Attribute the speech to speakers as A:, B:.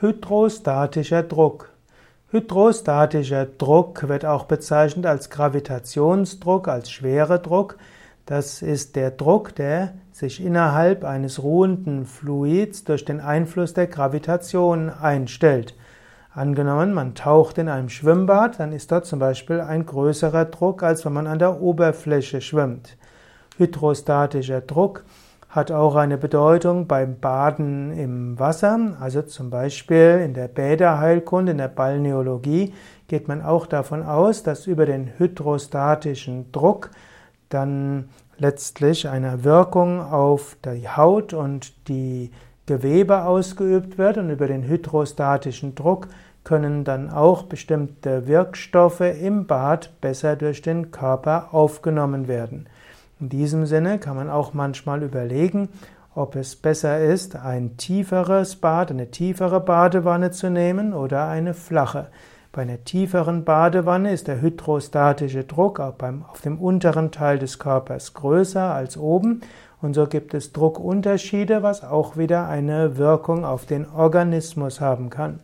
A: Hydrostatischer Druck. Hydrostatischer Druck wird auch bezeichnet als Gravitationsdruck, als Schweredruck. Das ist der Druck, der sich innerhalb eines ruhenden Fluids durch den Einfluss der Gravitation einstellt. Angenommen, man taucht in einem Schwimmbad, dann ist dort zum Beispiel ein größerer Druck, als wenn man an der Oberfläche schwimmt. Hydrostatischer Druck hat auch eine Bedeutung beim Baden im Wasser. Also zum Beispiel in der Bäderheilkunde, in der Balneologie geht man auch davon aus, dass über den hydrostatischen Druck dann letztlich eine Wirkung auf die Haut und die Gewebe ausgeübt wird und über den hydrostatischen Druck können dann auch bestimmte Wirkstoffe im Bad besser durch den Körper aufgenommen werden. In diesem Sinne kann man auch manchmal überlegen, ob es besser ist, ein tieferes Bad, eine tiefere Badewanne zu nehmen oder eine flache. Bei einer tieferen Badewanne ist der hydrostatische Druck auf dem unteren Teil des Körpers größer als oben und so gibt es Druckunterschiede, was auch wieder eine Wirkung auf den Organismus haben kann.